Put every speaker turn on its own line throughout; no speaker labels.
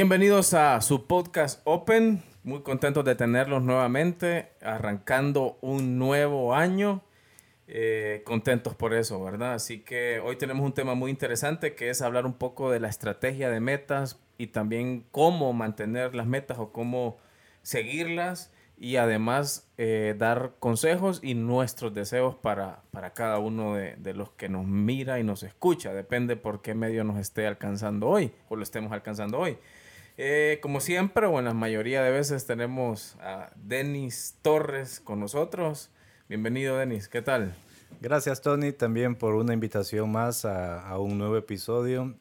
Bienvenidos a su podcast Open. Muy contentos de tenerlos nuevamente, arrancando un nuevo año. Eh, contentos por eso, ¿verdad? Así que hoy tenemos un tema muy interesante que es hablar un poco de la estrategia de metas y también cómo mantener las metas o cómo seguirlas y además eh, dar consejos y nuestros deseos para, para cada uno de, de, los que nos mira y nos escucha. Depende por qué medio nos esté alcanzando hoy o lo estemos alcanzando hoy. Eh, como siempre, o en la mayoría de veces tenemos a Denis Torres con nosotros. Bienvenido, Denis. ¿Qué tal?
Gracias, Tony, también por una invitación más a, a un nuevo episodio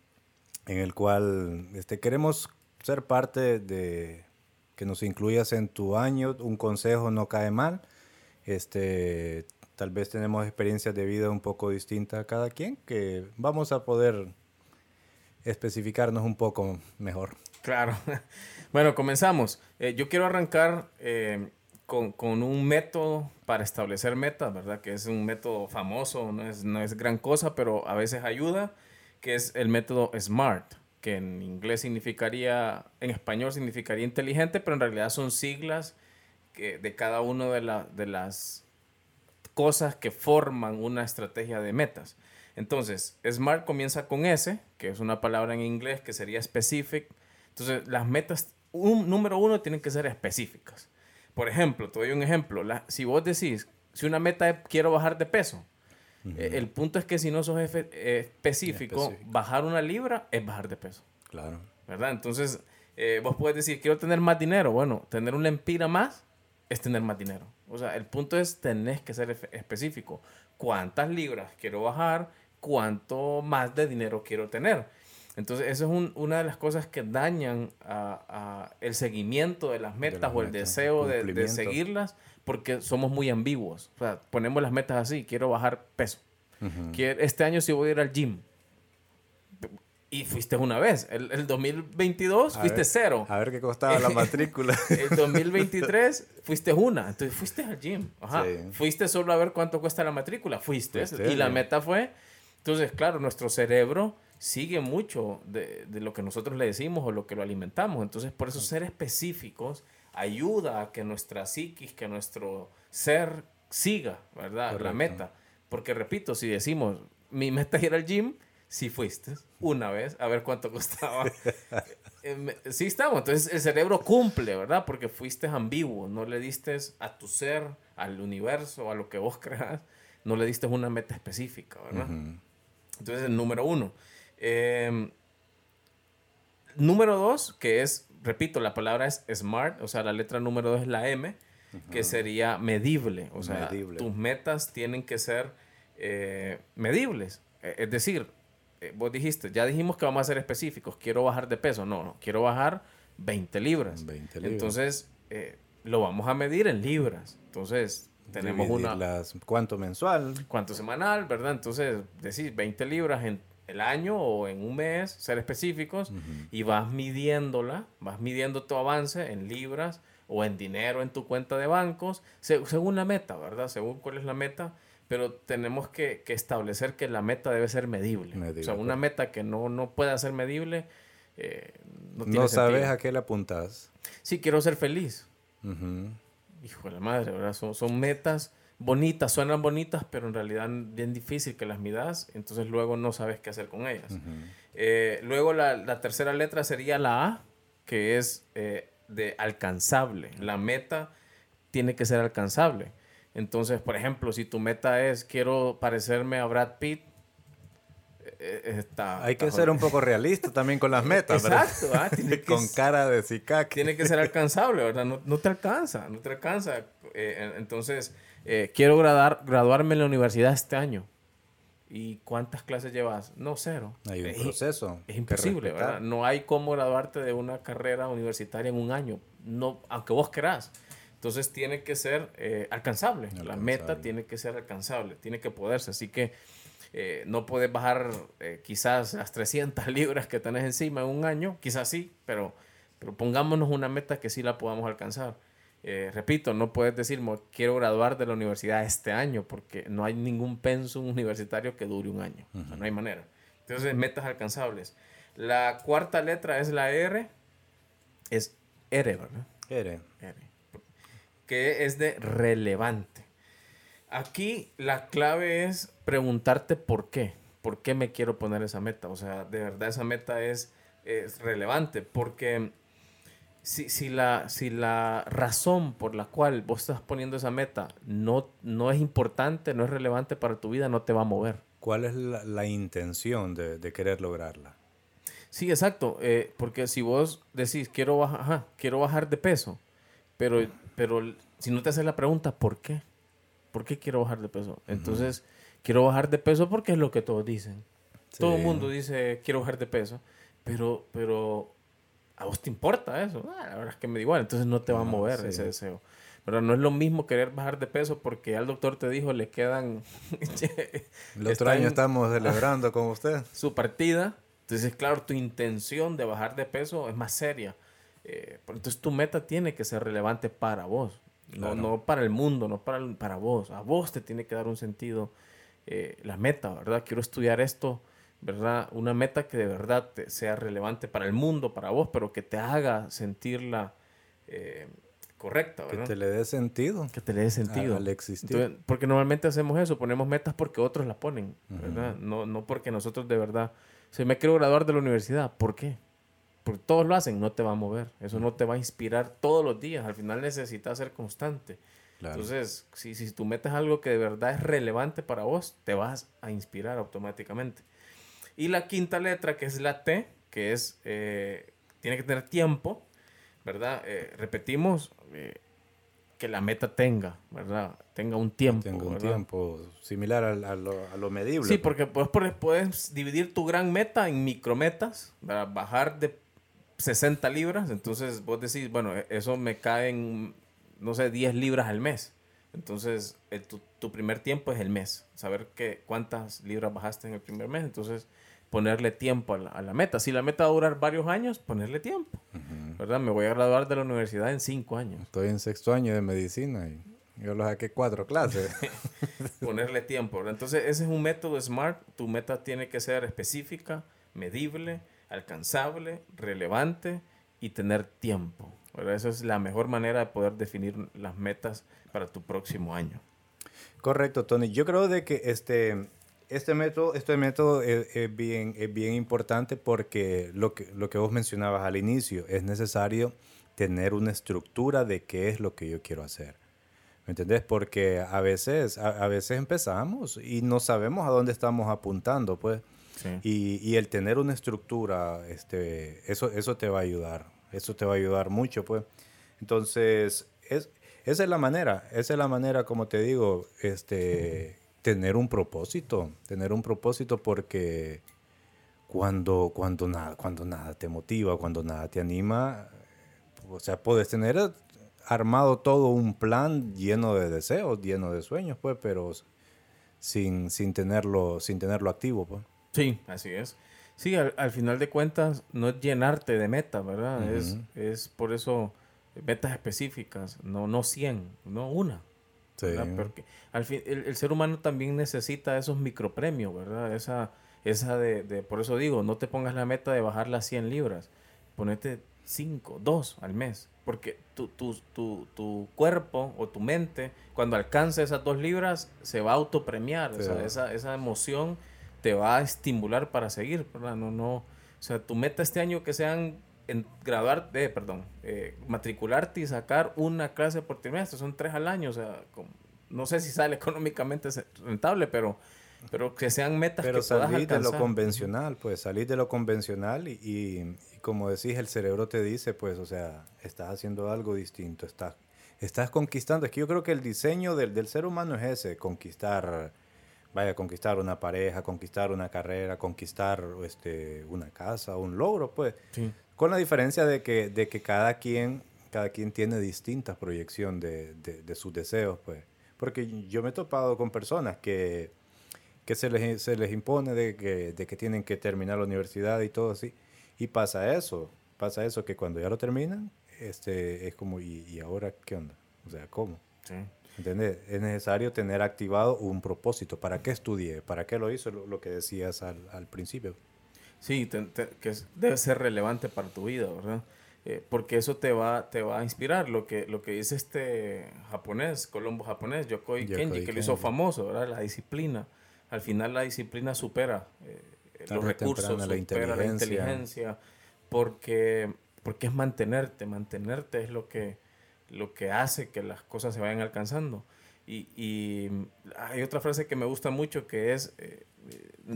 en el cual este, queremos ser parte de que nos incluyas en tu año. Un consejo no cae mal. Este, tal vez tenemos experiencias de vida un poco distintas a cada quien, que vamos a poder especificarnos un poco mejor.
Claro. Bueno, comenzamos. Eh, yo quiero arrancar eh, con, un método para establecer metas, ¿verdad? Que es un método famoso, no es, gran cosa, pero a veces ayuda, que es el método SMART, que en inglés significaría, en español significaría inteligente, pero en realidad son siglas de cada una de, de las cosas que forman una estrategia de metas. Entonces, SMART comienza con S, que es una palabra en inglés que sería specific. Entonces, las metas, un, número uno, tienen que ser específicas. Por ejemplo, te doy un ejemplo. La, si vos decís, si una meta es quiero bajar de peso, uh -huh. eh, el punto es que si no sos efe, eh, específico, específico, bajar una libra es bajar de peso.
Claro.
¿Verdad? Entonces, eh, vos puedes decir, quiero tener más dinero. Bueno, tener una empira más es tener más dinero. O sea, el punto es, tenés que ser específico. ¿Cuántas libras quiero bajar? ¿Cuánto más de dinero quiero tener? Entonces, eso es un, una de las cosas que dañan a, a el seguimiento de las metas de las o el metas, deseo de, de, seguirlas porque somos muy ambiguos. O sea, ponemos las metas así, quiero bajar peso. Uh -huh. quiero, este año sí voy a ir al gym. Y fuiste una vez. El, el 2022 a fuiste
ver,
cero.
A ver qué costaba la matrícula.
el 2023 fuiste una. Entonces fuiste al gym. Ajá. Sí. Fuiste solo a ver cuánto cuesta la matrícula. Fuiste. fuiste y la meta fue... Entonces, claro, nuestro cerebro sigue mucho de, de, lo que nosotros le decimos o lo que lo alimentamos. Entonces, por eso ser específicos ayuda a que nuestra psiquis, que nuestro ser siga, ¿verdad? Correcto. La meta. Porque, repito, si decimos, mi meta es ir al gym, si fuiste una vez, a ver cuánto costaba. sí estamos. Entonces, el cerebro cumple, ¿verdad? Porque fuiste ambiguo, no le diste a tu ser, al universo, a lo que vos creas, no le diste una meta específica, ¿verdad? Uh -huh. Entonces, el número uno. Eh, número dos, que es, repito, la palabra es smart, o sea, la letra número dos es la M, uh -huh. que sería medible. O sea, medible. tus metas tienen que ser eh, medibles. Es decir, eh, vos dijiste, ya dijimos que vamos a ser específicos, quiero bajar de peso. No, no, quiero bajar 20 libras.
20 libras.
Entonces, eh, lo vamos a medir en libras. Entonces, tenemos una...
Las, ¿Cuánto mensual?
¿Cuánto semanal, verdad? Entonces, decís 20 libras en el año o en un mes, ser específicos, uh -huh. y vas midiéndola, vas midiendo tu avance en libras o en dinero en tu cuenta de bancos, según la meta, ¿verdad? Según cuál es la meta, pero tenemos que, que establecer que la meta debe ser medible. medible o sea, una meta que no, no pueda ser medible, eh,
no, tiene no sabes a qué le apuntas.
Sí, quiero ser feliz. Uh -huh. Hijo de la madre, ¿verdad? Son, son metas bonitas, suenan bonitas, pero en realidad bien difícil que las midas, entonces luego no sabes qué hacer con ellas. Uh -huh. eh, luego la, la, tercera letra sería la A, que es eh, de alcanzable. La meta tiene que ser alcanzable. Entonces, por ejemplo, si tu meta es quiero parecerme a Brad Pitt,
eh, está, Hay que ser un poco realista también con las metas,
Exacto, ¿verdad?
Tiene con cara de cicaque.
Tiene que ser alcanzable, ¿verdad? No, no te alcanza, no te alcanza. Eh, entonces, eh, quiero gradar, graduarme en la universidad este año. ¿Y cuántas clases llevas? No, cero.
Hay un es, proceso.
Es imposible, ¿verdad? No hay cómo graduarte de una carrera universitaria en un año, no, aunque vos querás. Entonces tiene que ser eh, alcanzable. alcanzable. La meta tiene que ser alcanzable, tiene que poderse. Así que eh, no puedes bajar eh, quizás las 300 libras que tenés encima en un año, quizás sí, pero, pero pongámonos una meta que sí la podamos alcanzar. Eh, repito, no puedes decir, quiero graduar de la universidad este año, porque no hay ningún pensum universitario que dure un año. Uh -huh. o sea, no hay manera. Entonces, metas alcanzables. La cuarta letra es la R, es ERE, ¿verdad?
ERE.
Que es de relevante. Aquí la clave es preguntarte por qué. ¿Por qué me quiero poner esa meta? O sea, de verdad esa meta es, es relevante. Porque si, si, la, si la razón por la cual vos estás poniendo esa meta no, no es importante, no es relevante para tu vida, no te va a mover.
¿Cuál es la, intención de, querer lograrla?
Sí, exacto. Eh, porque si vos decís, quiero, bajar, quiero bajar de peso, pero, pero si no te haces la pregunta, ¿por qué? ¿Por qué quiero bajar de peso? Entonces, quiero bajar de peso porque es lo que todos dicen. Todo el mundo dice, quiero bajar de peso, pero, pero a vos te importa eso. Ah, la verdad es que me da igual, entonces no te va a mover ese deseo. Pero no es lo mismo querer bajar de peso porque al doctor te dijo le quedan...
el otro año estamos celebrando con usted.
Su partida. Entonces, claro, tu intención de bajar de peso es más seria. Eh, entonces tu meta tiene que ser relevante para vos. No, no para el mundo, no para, para vos. A vos te tiene que dar un sentido eh, la meta, ¿verdad? Quiero estudiar esto ¿verdad? Una meta que de verdad sea relevante para el mundo, para vos, pero que te haga sentirla eh, correcta,
¿verdad? Que te le dé sentido.
Que te le dé sentido.
Al existir.
porque normalmente hacemos eso, ponemos metas porque otros la ponen, ¿verdad? no, no porque nosotros de verdad... Si me quiero graduar de la universidad, ¿por qué? Porque todos lo hacen, no te va a mover. Eso no te va a inspirar todos los días. Al final necesitas ser constante. Entonces, si, si tu meta es algo que de verdad es relevante para vos, te vas a inspirar automáticamente. Y la quinta letra, que es la T, que es, eh, tiene que tener tiempo, ¿verdad? Eh, repetimos, eh, que la meta tenga, ¿verdad? Tenga un tiempo.
Tenga un tiempo similar a, lo, medible.
Sí, pues. porque puedes, dividir tu gran meta en micrometas, ¿verdad? bajar de 60 libras, entonces vos decís, bueno, e, eso me cae en, no sé, 10 libras al mes. Entonces, tu, tu, primer tiempo es el mes, saber que, cuántas libras bajaste en el primer mes. Entonces, ponerle tiempo a la, meta. Si la meta va a durar varios años, ponerle tiempo. ¿Verdad? Me voy a graduar de la universidad en cinco años.
Estoy en sexto año de medicina y yo lo saqué cuatro clases.
ponerle tiempo. Entonces, ese es un método SMART. Tu meta tiene que ser específica, medible, alcanzable, relevante y tener tiempo. ¿verdad? Esa es la mejor manera de poder definir las metas para tu próximo año.
Correcto, Tony. Yo creo de que este, este método, este método es, bien, es bien importante porque lo que, lo que vos mencionabas al inicio, es necesario tener una estructura de qué es lo que yo quiero hacer. ¿Me entendés? Porque a veces, a, veces empezamos y no sabemos a dónde estamos apuntando, pues. Y, y, el tener una estructura, este, eso, eso te va a ayudar. Eso te va a ayudar mucho, pues. Entonces, es, esa es la manera, esa es la manera, como te digo, este, tener un propósito, tener un propósito porque cuando, cuando, nada, cuando nada te motiva, cuando nada te anima, o sea, puedes tener armado todo un plan lleno de deseos, lleno de sueños, pues, pero sin, sin, tenerlo, sin tenerlo activo, pues.
Sí, así es. Sí, al, final de cuentas no es llenarte de metas, ¿verdad? es, es por eso metas específicas, no, no 100, no una. Porque al fin, el, ser humano también necesita esos micropremios, ¿verdad? Esa, esa de, de, por eso digo, no te pongas la meta de bajar las 100 libras, ponete 5, 2 al mes, porque tu, tu, tu, tu, cuerpo o tu mente, cuando alcance esas 2 libras, se va a autopremiar, o sea, esa, esa emoción te va a estimular para seguir, ¿verdad? No, no, o sea, tu meta este año que sean en graduar, eh, perdón, eh, matricularte y sacar una clase por trimestre, son tres al año, o sea, no sé si sale económicamente rentable, pero, pero que sean metas
pero que salir de lo convencional, pues salir de lo convencional y, y, como decís, el cerebro te dice, pues, o sea, estás haciendo algo distinto, estás, estás conquistando. Es que yo creo que el diseño del, del ser humano es ese, conquistar vaya a conquistar una pareja, conquistar una carrera, conquistar este, una casa, un logro, pues. Sí. Con la diferencia de que, de que cada, quien, cada quien tiene distintas proyecciones de, de, sus deseos, pues. Porque yo me he topado con personas que, que se, les, se les impone de que, de que tienen que terminar la universidad y todo así. Y pasa eso, pasa eso que cuando ya lo terminan, este, es como, ¿y, y ahora qué onda? O sea, ¿cómo? Sí. ¿Entendés? Es necesario tener activado un propósito. ¿Para qué estudié? ¿Para qué lo hizo? Lo, lo que decías al, al principio.
Sí, que debe ser relevante para tu vida, ¿verdad? eh, porque eso te va, te va a inspirar. Lo que, lo que dice este japonés, Colombo japonés, Yokoi, Kenji, que lo hizo famoso, ¿verdad? La disciplina. Al final la disciplina supera eh, los recursos, supera la inteligencia. la inteligencia, porque, porque es mantenerte, mantenerte es lo que, lo que hace que las cosas se vayan alcanzando. Y, y hay otra frase que me gusta mucho que es, eh,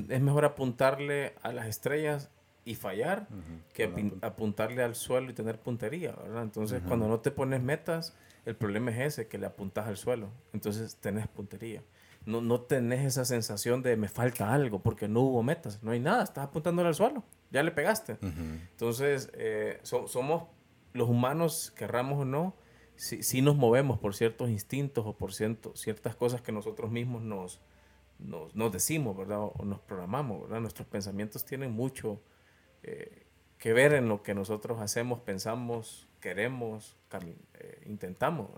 es mejor apuntarle a las estrellas y fallar que apuntarle al suelo y tener puntería, ¿verdad? Entonces, cuando no te pones metas, el problema es ese, que le apuntas al suelo. Entonces, tenés puntería. No, no tenés esa sensación de me falta algo porque no hubo metas, no hay nada, estás apuntándole al suelo, ya le pegaste. Entonces, eh, somos los humanos, querramos o no, si, nos movemos por ciertos instintos o por ciertas cosas que nosotros mismos nos, nos, nos decimos, ¿verdad? O nos programamos, ¿verdad? Nuestros pensamientos tienen mucho eh, que ver en lo que nosotros hacemos, pensamos, queremos, eh, intentamos,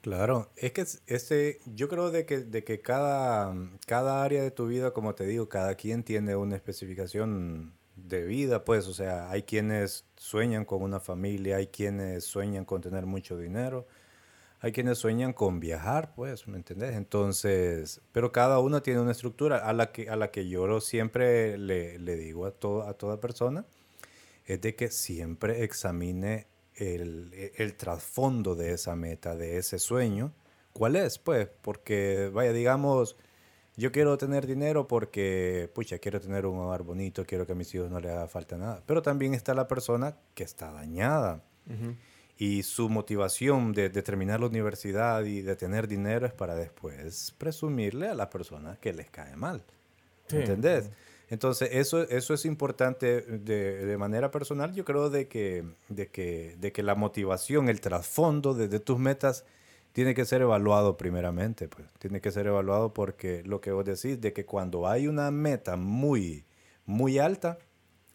Claro, es que este, yo creo de que, de que cada, cada área de tu vida, como te digo, cada quien tiene una especificación de vida, pues, o sea, hay quienes sueñan con una familia, hay quienes sueñan con tener mucho dinero, hay quienes sueñan con viajar, pues, ¿me entendés? Entonces, pero cada uno tiene una estructura a la que, a la que yo siempre le, le digo a, todo, a toda persona, es de que siempre examine el, el, trasfondo de esa meta, de ese sueño. ¿Cuál es? Pues, porque, vaya, digamos, yo quiero tener dinero porque, pucha, quiero tener un hogar bonito, quiero que a mis hijos no les haga falta nada. Pero también está la persona que está dañada y su motivación de, terminar la universidad y de tener dinero es para después presumirle a las personas que les cae mal. ¿Entendés? Entonces, eso, eso es importante de, de, manera personal. Yo creo de que, de, que, de que la motivación, el trasfondo de, de, tus metas tiene que ser evaluado primeramente. Pues. Tiene que ser evaluado porque lo que vos decís, de que cuando hay una meta muy, muy alta,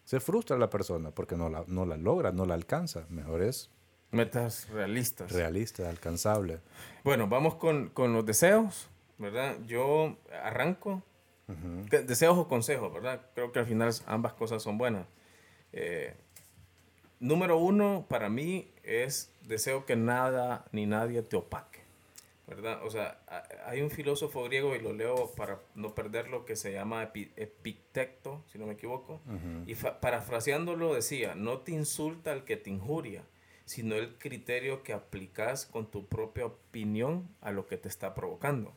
se frustra la persona porque no la, no la logra, no la alcanza. Mejor es
Metas realistas.
Realistas, alcanzables.
Bueno, vamos con, con, los deseos, ¿verdad? Yo arranco. Deseos o consejos, ¿verdad? Creo que al final ambas cosas son buenas. Eh, número uno, para mí, es deseo que nada ni nadie te opaque, ¿verdad? O sea, hay un filósofo griego, y lo leo para no perderlo, que se llama Epicteto, si no me equivoco, y parafraseándolo decía, no te insulta el que te injuria, sino el criterio que aplicas con tu propia opinión a lo que te está provocando.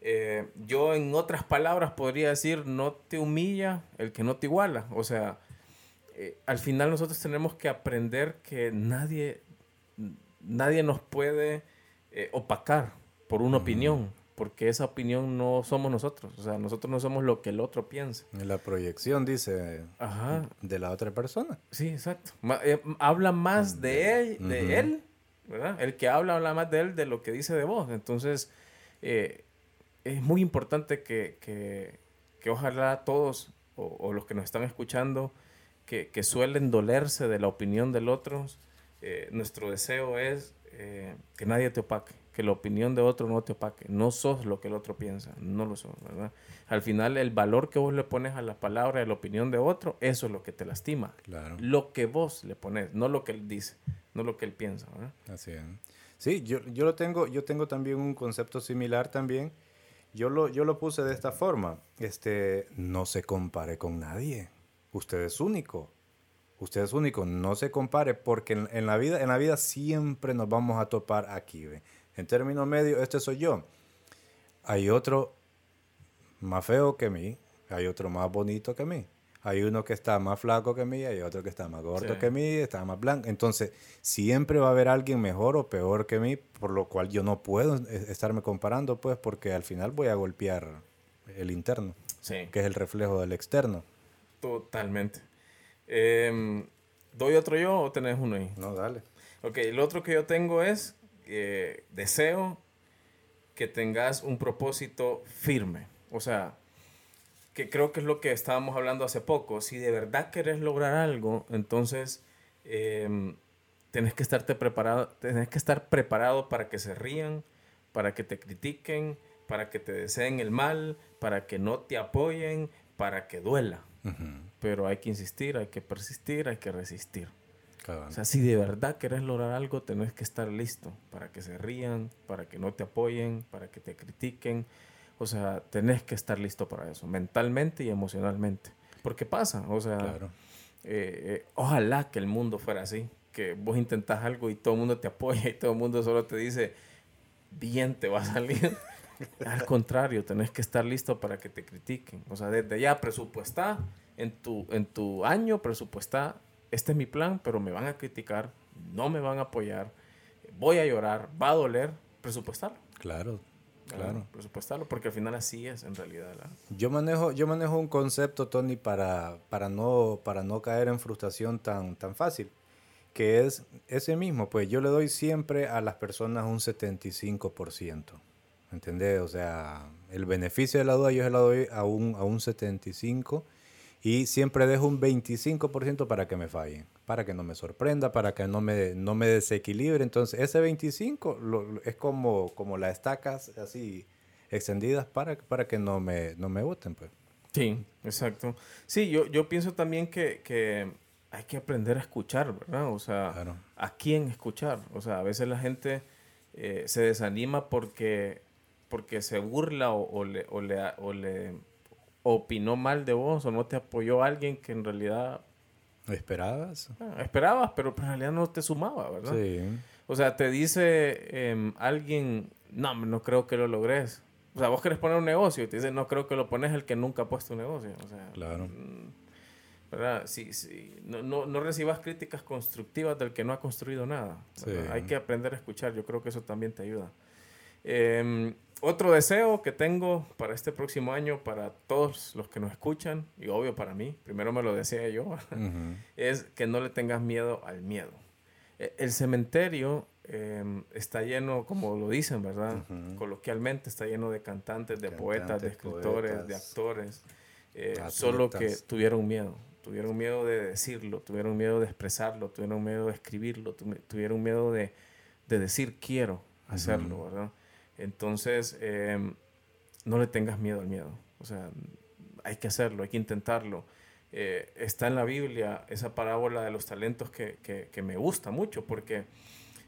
Eh, yo en otras palabras podría decir, no te humilla el que no te iguala. O sea, eh, al final nosotros tenemos que aprender que nadie, nadie nos puede eh, opacar por una opinión porque esa opinión no somos nosotros, o sea, nosotros no somos lo que el otro piensa.
La proyección, dice, de la otra persona.
Sí, exacto. Eh, habla más de él, de él, ¿verdad? El que habla habla más de él de lo que dice de vos. Entonces, eh, es muy importante que, que, que ojalá todos, o, los que nos están escuchando, que, que, suelen dolerse de la opinión del otro, eh, nuestro deseo es que nadie te opaque que la opinión de otro no te opaque. No sos lo que el otro piensa, no lo sos, ¿verdad? Al final, el valor que vos le pones a la palabra de la opinión de otro, eso es lo que te lastima. Claro. Lo que vos le pones, no lo que él dice, no lo que él piensa, ¿verdad?
Así es. Sí, yo, yo lo tengo, yo tengo también un concepto similar también. Yo lo, yo lo puse de esta forma. Este, no se compare con nadie. Usted es único. Usted es único, no se compare porque en, la vida en la vida siempre nos vamos a topar aquí, ¿ve? En términos medios, este soy yo. Hay otro más feo que mí, hay otro más bonito que mí. Hay uno que está más flaco que mí, hay otro que está más gordo que mí, está más blanco. Entonces, siempre va a haber alguien mejor o peor que mí, por lo cual yo no puedo estarme comparando, pues, porque al final voy a golpear el interno, que es el reflejo del externo.
Totalmente. Em, ¿Doy otro yo o tenés uno ahí?
No, dale.
Ok, el otro que yo tengo es eh, deseo que tengas un propósito firme. O sea, que creo que es lo que estábamos hablando hace poco. Si de verdad querés lograr algo, entonces eh, tenés que estarte preparado, tenés que estar preparado para que se rían, para que te critiquen, para que te deseen el mal, para que no te apoyen, para que duela. Pero hay que insistir, hay que persistir, hay que resistir. O sea, si de verdad querés lograr algo, tenés que estar listo para que se rían, para que no te apoyen, para que te critiquen. O sea, tenés que estar listo para eso, mentalmente y emocionalmente. Porque pasa, o sea, claro. Eh, eh, ojalá que el mundo fuera así, que vos intentás algo y todo el mundo te apoya y todo el mundo solo te dice, bien te va a salir. Al contrario, tenés que estar listo para que te critiquen. O sea, desde ya presupuesta en tu, en tu año, presupuesta, este es mi plan, pero me van a criticar, no me van a apoyar, voy a llorar, va a doler, presupuestarlo.
Claro, claro.
Presupuestarlo, porque al final así es en realidad.
Yo, manejo, yo manejo un concepto, Tony, para, para, no, para no caer en frustración tan, tan fácil que es ese mismo, pues yo le doy siempre a las personas un 75%. ¿Entendés? O sea, el beneficio de la duda yo se la doy a un, a un 75% y siempre dejo un 25% para que me fallen, para que no me sorprenda, para que no me, no me desequilibre. Entonces, ese 25% es como, como las estacas así extendidas para, para que no me, no me voten, pues.
Sí, exacto. Sí, yo, yo pienso también que, que hay que aprender a escuchar, ¿verdad? O sea, ¿a quién escuchar? O sea, a veces la gente eh, se desanima porque, porque se burla o, le, o, le, o, le, opinó mal de vos o no te apoyó alguien que en realidad...
¿Esperabas?
Ah, esperabas, pero en realidad no te sumaba, ¿verdad? Sí. O sea, te dice em, alguien, no, no creo que lo logres. O sea, vos querés poner un negocio y te dice, no creo que lo pones el que nunca ha puesto un negocio. O sea,
claro.
Mm, ¿verdad? Sí, sí. No, no, no, recibas críticas constructivas del que no ha construido nada. Hay que aprender a escuchar, yo creo que eso también te ayuda. Em, otro deseo que tengo para este próximo año, para todos los que nos escuchan, y obvio para mí, primero me lo decía yo, es que no le tengas miedo al miedo. E, el cementerio em, está lleno, como lo dicen, ¿verdad? Coloquialmente está lleno de cantantes, de poetas, de escritores, de actores, eh, solo que tuvieron miedo tuvieron miedo de decirlo, tuvieron miedo de expresarlo, tuvieron miedo de escribirlo, tuvieron miedo de, decir quiero hacerlo, ¿verdad? Entonces, em, no le tengas miedo al miedo, o sea, hay que hacerlo, hay que intentarlo. Eh, está en la Biblia esa parábola de los talentos que, que, me gusta mucho, porque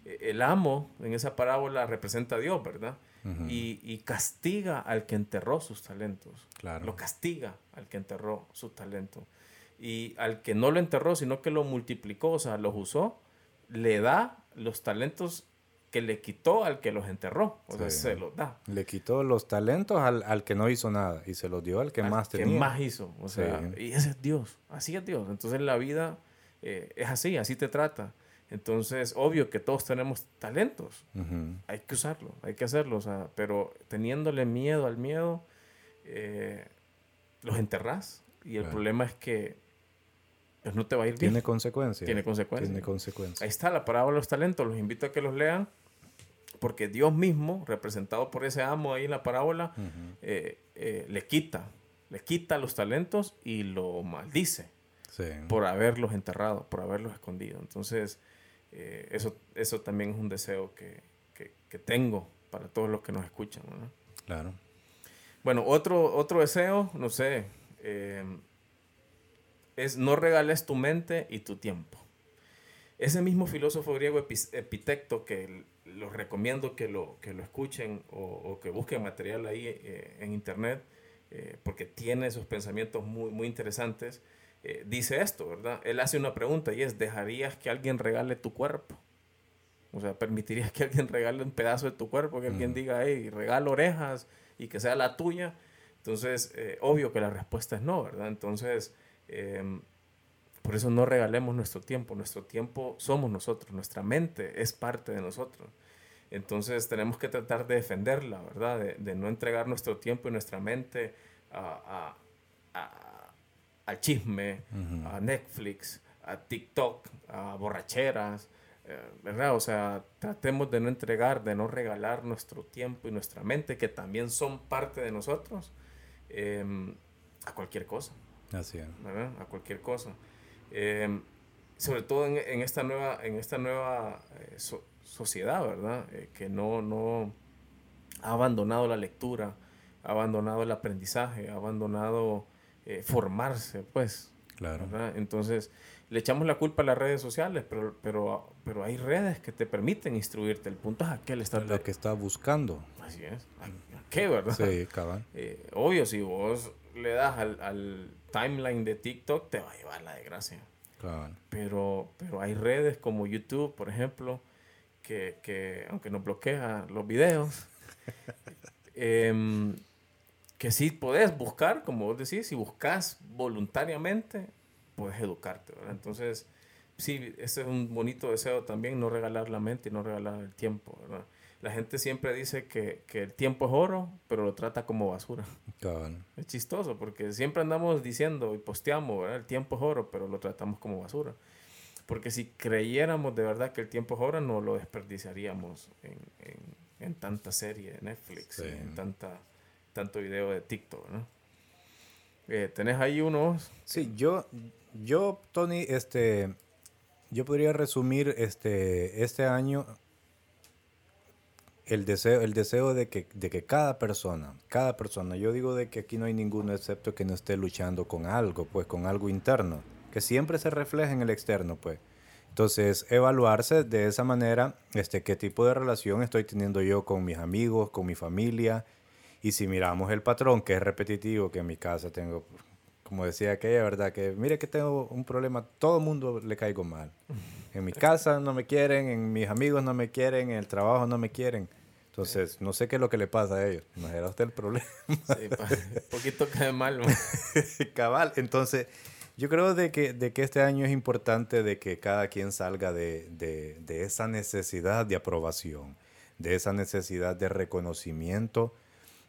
eh, el amo en esa parábola representa a Dios, ¿verdad? y, y, castiga al que enterró sus talentos.
Claro.
Lo castiga al que enterró su talento y al que no lo enterró, sino que lo multiplicó, o sea, los usó, le da los talentos que le quitó al que los enterró, o sea, se los da.
Le quitó los talentos al, al, que no hizo nada y se los dio al que más tenía.
que más hizo, o sea, y ese es Dios, así es Dios. Entonces la vida eh, es así, así te trata. Entonces, obvio que todos tenemos talentos, hay que usarlo, hay que hacerlo, o sea, pero teniéndole miedo al miedo, eh, los enterrás. Y el problema es que pues no te va a ir
bien. Tiene consecuencias.
Tiene consecuencias.
Tiene consecuencias.
Ahí está la parábola de los talentos. Los invito a que los lean. Porque Dios mismo, representado por ese amo ahí en la parábola, eh, eh, le quita, le quita los talentos y lo maldice por haberlos enterrado, por haberlos escondido. Entonces, eh, eso, eso también es un deseo que, que, tengo para todos los que nos escuchan.
Claro.
Bueno, otro, otro deseo, no sé, es no regales tu mente y tu tiempo. Ese mismo filósofo griego Epitecto, que los recomiendo que lo, que lo escuchen o, que busquen material ahí eh, en internet, eh, porque tiene esos pensamientos muy, muy interesantes, eh, dice esto, ¿verdad? Él hace una pregunta y es, ¿dejarías que alguien regale tu cuerpo? O sea, ¿permitirías que alguien regale un pedazo de tu cuerpo? Que alguien diga, hey, regalo orejas y que sea la tuya. Entonces, obvio que la respuesta es no, ¿verdad? Entonces, Em, por eso no regalemos nuestro tiempo. Nuestro tiempo somos nosotros, nuestra mente es parte de nosotros. Entonces tenemos que tratar de defenderla, ¿verdad? De, no entregar nuestro tiempo y nuestra mente a, al chisme, a Netflix, a TikTok, a borracheras, eh, ¿verdad? O sea, tratemos de no entregar, de no regalar nuestro tiempo y nuestra mente, que también son parte de nosotros, em, a cualquier cosa.
Así
A cualquier cosa. Em, sobre todo en, esta nueva, en esta nueva eh, sociedad, ¿verdad? Eh, que no, no ha abandonado la lectura, ha abandonado el aprendizaje, ha abandonado eh, formarse, pues. Claro. Entonces, le echamos la culpa a las redes sociales, pero, pero, pero hay redes que te permiten instruirte. El punto es a qué le estás...
Lo que está buscando.
Así es. ¿A qué, verdad? Sí, cabal. Eh, obvio, si vos le das al, al, timeline de TikTok, te va a llevar la desgracia. Pero, pero hay redes como YouTube, por ejemplo, que, que aunque nos bloquea los videos, eh, que sí podés buscar, como vos decís, si buscas voluntariamente, puedes educarte, ¿verdad? Entonces, sí, ese es un bonito deseo también, no regalar la mente y no regalar el tiempo, ¿verdad? La gente siempre dice que, que el tiempo es oro, pero lo trata como basura. Es chistoso porque siempre andamos diciendo y posteamos, ¿verdad? El tiempo es oro, pero lo tratamos como basura. Porque si creyéramos de verdad que el tiempo es oro, no lo desperdiciaríamos en, en, en tanta serie de Netflix, en tanta tanto video de TikTok, ¿no? Eh, ¿Tenés ahí unos?
Sí, yo, yo, Tony, este, yo podría resumir este, este año el deseo, el deseo de que, de que cada persona, cada persona, yo digo de que aquí no hay ninguno excepto que no esté luchando con algo, pues con algo interno, que siempre se refleja en el externo, pues. Entonces, evaluarse de esa manera, este, qué tipo de relación estoy teniendo yo con mis amigos, con mi familia, y si miramos el patrón, que es repetitivo, que en mi casa tengo, como decía aquella, ¿verdad? Que mire que tengo un problema, todo el mundo le caigo mal. En mi casa no me quieren, en mis amigos no me quieren, en el trabajo no me quieren. Entonces, no sé qué es lo que le pasa a ellos. Imagina usted el problema. Sí,
un poquito cae mal.
Cabal. Entonces, yo creo de que, de que este año es importante de que cada quien salga de, de, de esa necesidad de aprobación, de esa necesidad de reconocimiento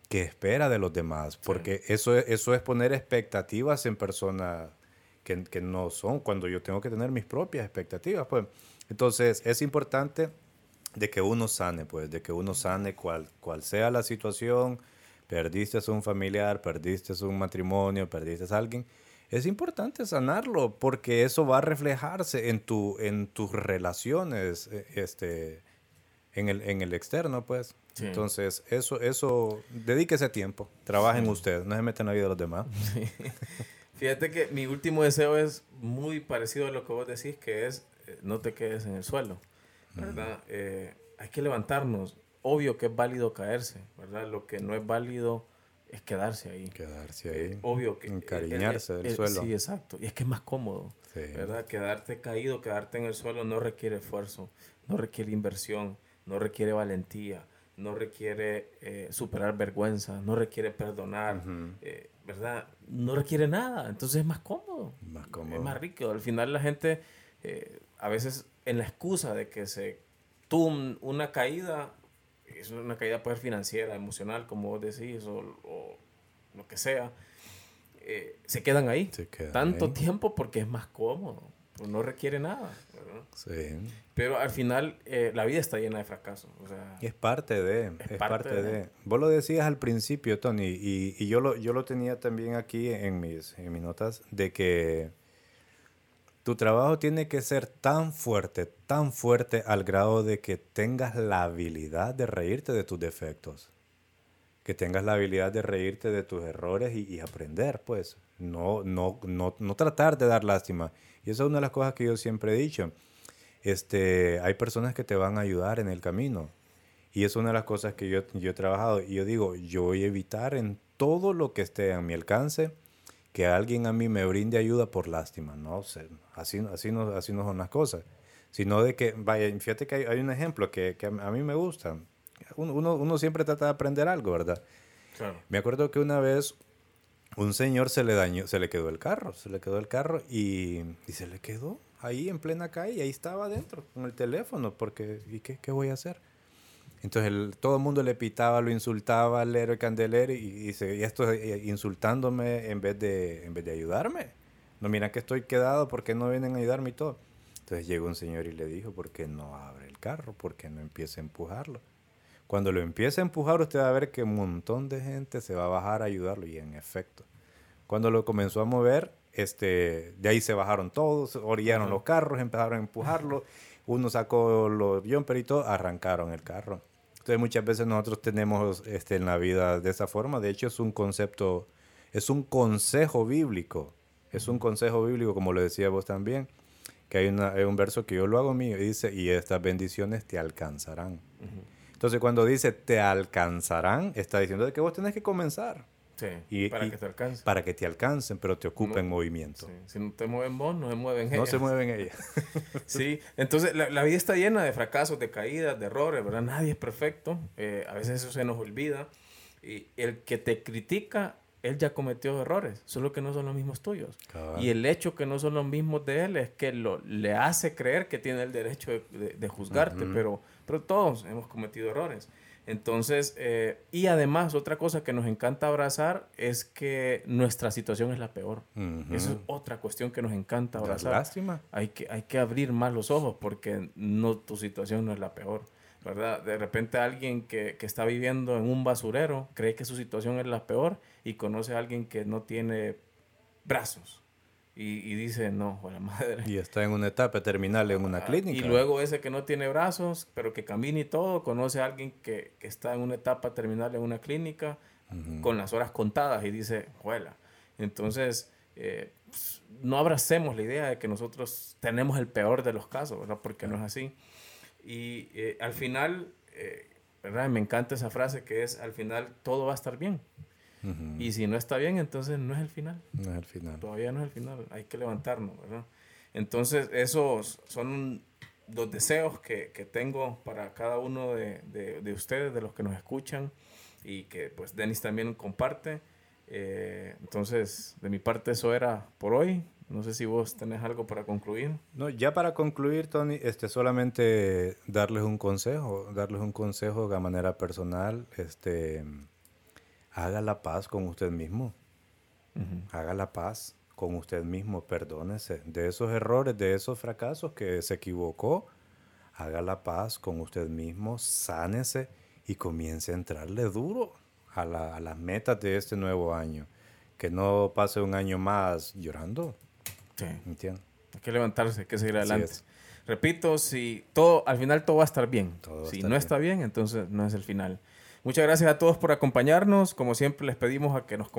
que espera de los demás, porque eso, es, eso es poner expectativas en personas que, que, no son, cuando yo tengo que tener mis propias expectativas. Pues. Entonces es importante de que uno sane, pues, de que uno sane cual, cual sea la situación, perdiste a un familiar, perdiste a un matrimonio, perdiste a alguien, es importante sanarlo porque eso va a reflejarse en, tu, en tus relaciones e, este, en, el, en el externo, pues. Entonces, eso, eso, dedíquese tiempo, trabajen ustedes, no se meten en la vida de los demás.
Fíjate que mi último deseo es muy parecido a lo que vos decís, que es eh, no te quedes en el suelo, ¿verdad? Eh, hay que levantarnos. Obvio que es válido caerse, ¿verdad? Lo que no es válido es quedarse ahí.
Quedarse ahí.
obvio que...
Encariñarse del suelo.
Sí, exacto. Y es que es más cómodo, ¿verdad? Quedarte caído, quedarte en el suelo no requiere esfuerzo, no requiere inversión, no requiere valentía no requiere eh, superar vergüenza, no requiere perdonar, eh, ¿verdad? No requiere nada, entonces es más cómodo, más cómodo. es más rico. Al final la gente, eh, a veces en la excusa de que se tuvo una caída, es una caída pues financiera, emocional, como vos decís, o, lo que sea, se quedan ahí tanto tiempo porque es más cómodo, pues no requiere nada. Sí. Pero al final eh, la vida está llena de fracasos.
es parte de, es, parte, de. Vos lo decías al principio, Tony, y, y, yo, lo, yo lo tenía también aquí en mis, en mis notas, de que tu trabajo tiene que ser tan fuerte, tan fuerte al grado de que tengas la habilidad de reírte de tus defectos. Que tengas la habilidad de reírte de tus errores y, aprender, pues. No, no, no, no tratar de dar lástima. Y esa es una de las cosas que yo siempre he dicho este, hay personas que te van a ayudar en el camino. Y es una de las cosas que yo, yo he trabajado. Y yo digo, yo voy a evitar en todo lo que esté a mi alcance que alguien a mí me brinde ayuda por lástima. No, así, así, no, así no son las cosas. Sino de que, vaya, fíjate que hay, un ejemplo que, que, a mí me gusta. Uno, uno, siempre trata de aprender algo, ¿verdad? Me acuerdo que una vez un señor se le dañó, se le quedó el carro, se le quedó el carro y, y se le quedó ahí en plena calle, ahí estaba adentro con el teléfono, porque ¿y qué, qué voy a hacer? Entonces todo el mundo le pitaba, lo insultaba al héroe candelero y, y, y esto eh, insultándome en vez, de, en vez de ayudarme. No, mira que estoy quedado, porque no vienen a ayudarme y todo? Entonces llegó un señor y le dijo, ¿por qué no abre el carro? ¿Por qué no empieza a empujarlo? Cuando lo empiece a empujar, usted va a ver que un montón de gente se va a bajar a ayudarlo. Y en efecto, cuando lo comenzó a mover, este, de ahí se bajaron todos, orillaron los carros, empezaron a empujarlo. Uno sacó los jumper y todo, arrancaron el carro. Entonces muchas veces nosotros tenemos este, en la vida de esa forma. De hecho es un concepto, es un consejo bíblico Es un consejo bíblico, como lo decía vos también, que hay, una, un verso que yo lo hago mío y dice, y estas bendiciones te alcanzarán. Entonces cuando dice te alcanzarán, está diciendo que vos tenés que comenzar.
Sí, para que te alcancen.
Para que te alcancen, pero te ocupen movimiento.
Si no te mueven vos, no se mueven ellas.
No se mueven ellas.
sí, entonces la, vida está llena de fracasos, de caídas, de errores, ¿verdad? Nadie es perfecto. Eh, a veces eso se nos olvida. Y el que te critica, él ya cometió errores, solo que no son los mismos tuyos. Y el hecho que no son los mismos de él es que lo, le hace creer que tiene el derecho de, juzgarte, pero, pero todos hemos cometido errores. Entonces, eh, y además, otra cosa que nos encanta abrazar es que nuestra situación es la peor. Eso es otra cuestión que nos encanta abrazar.
Lástima.
Hay que, hay que abrir más los ojos porque no, tu situación no es la peor. ¿verdad? De repente alguien que, que, está viviendo en un basurero cree que su situación es la peor y conoce a alguien que no tiene brazos y, dice, no, la madre.
Y está en una etapa terminal en una clínica.
Y luego ese que no tiene brazos, pero que camina y todo, conoce a alguien que, que está en una etapa terminal en una clínica con las horas contadas y dice, juela. Entonces, eh, pues, no abracemos la idea de que nosotros tenemos el peor de los casos, ¿verdad? Porque no es así. Y eh, al final, eh, ¿verdad? Me encanta esa frase que es, al final todo va a estar bien. Y si no está bien, entonces no es el final.
No es el final.
Todavía no es el final. Hay que levantarnos, ¿verdad? Entonces, esos son los deseos que, que tengo para cada uno de, de, ustedes, de los que nos escuchan y que pues Denis también comparte. Eh, entonces, de mi parte eso era por hoy. No sé si vos tenés algo para concluir.
No, ya para concluir, Tony, este, solamente darles un consejo, darles un consejo de manera personal. Este, haga la paz con usted mismo. Haga la paz con usted mismo, perdónese de esos errores, de esos fracasos que se equivocó. Haga la paz con usted mismo, sánese y comience a entrarle duro a, las metas de este nuevo año. Que no pase un año más llorando.
Sí. Entiendo. Hay que levantarse, hay que seguir adelante. Repito, si todo, al final todo va a estar bien. si no está bien, entonces no es el final. Muchas gracias a todos por acompañarnos. Como siempre les pedimos a que nos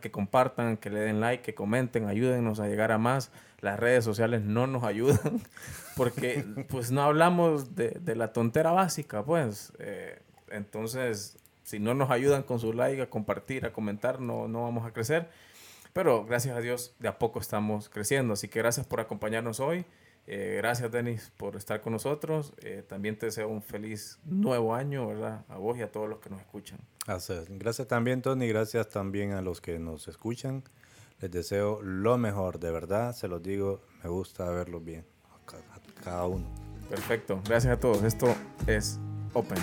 que compartan, que le den like, que comenten, ayúdennos a llegar a más. Las redes sociales no nos ayudan porque pues no hablamos de, la tontera básica, pues. Eh, entonces, si no nos ayudan con su like, a compartir, a comentar, no, no vamos a crecer. Pero gracias a Dios, de a poco estamos creciendo. Así que gracias por acompañarnos hoy. Eh, gracias, Denis, por estar con nosotros. Eh, también te deseo un feliz nuevo año, ¿verdad? A vos y a todos los que nos escuchan.
Gracias también, Tony. Gracias también a los que nos escuchan. Les deseo lo mejor, de verdad. Se los digo, me gusta verlos bien, a cada uno.
Perfecto. Gracias a todos. Esto es Open.